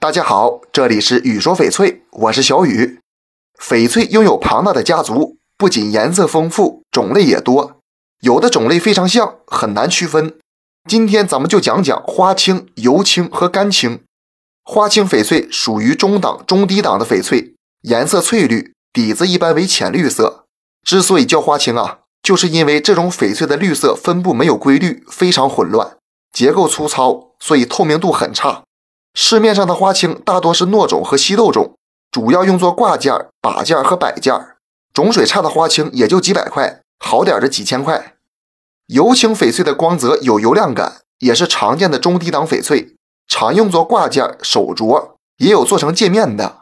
大家好，这里是雨说翡翠，我是小雨。翡翠拥有庞大的家族，不仅颜色丰富，种类也多，有的种类非常像，很难区分。今天咱们就讲讲花青、油青和干青。花青翡翠属于中档、中低档的翡翠，颜色翠绿，底子一般为浅绿色。之所以叫花青啊，就是因为这种翡翠的绿色分布没有规律，非常混乱，结构粗糙，所以透明度很差。市面上的花青大多是糯种和稀豆种，主要用作挂件、把件和摆件。种水差的花青也就几百块，好点的几千块。油青翡翠的光泽有油亮感，也是常见的中低档翡翠，常用作挂件、手镯，也有做成戒面的。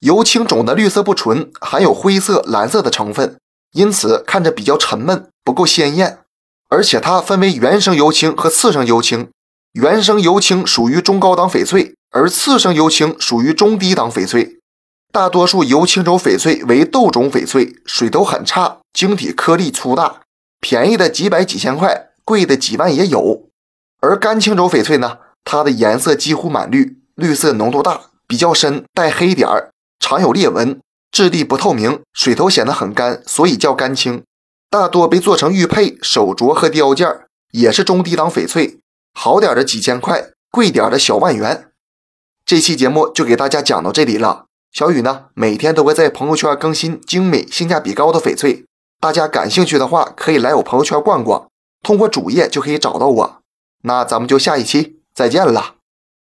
油青种的绿色不纯，含有灰色、蓝色的成分，因此看着比较沉闷，不够鲜艳。而且它分为原生油青和次生油青。原生油青属于中高档翡翠，而次生油青属于中低档翡翠。大多数油青种翡翠为豆种翡翠，水头很差，晶体颗粒粗大，便宜的几百几千块，贵的几万也有。而干青种翡翠呢，它的颜色几乎满绿，绿色浓度大，比较深，带黑点儿，常有裂纹，质地不透明，水头显得很干，所以叫干青。大多被做成玉佩、手镯和雕件，也是中低档翡翠。好点的几千块，贵点的小万元。这期节目就给大家讲到这里了。小雨呢，每天都会在朋友圈更新精美、性价比高的翡翠，大家感兴趣的话，可以来我朋友圈逛逛，通过主页就可以找到我。那咱们就下一期再见了。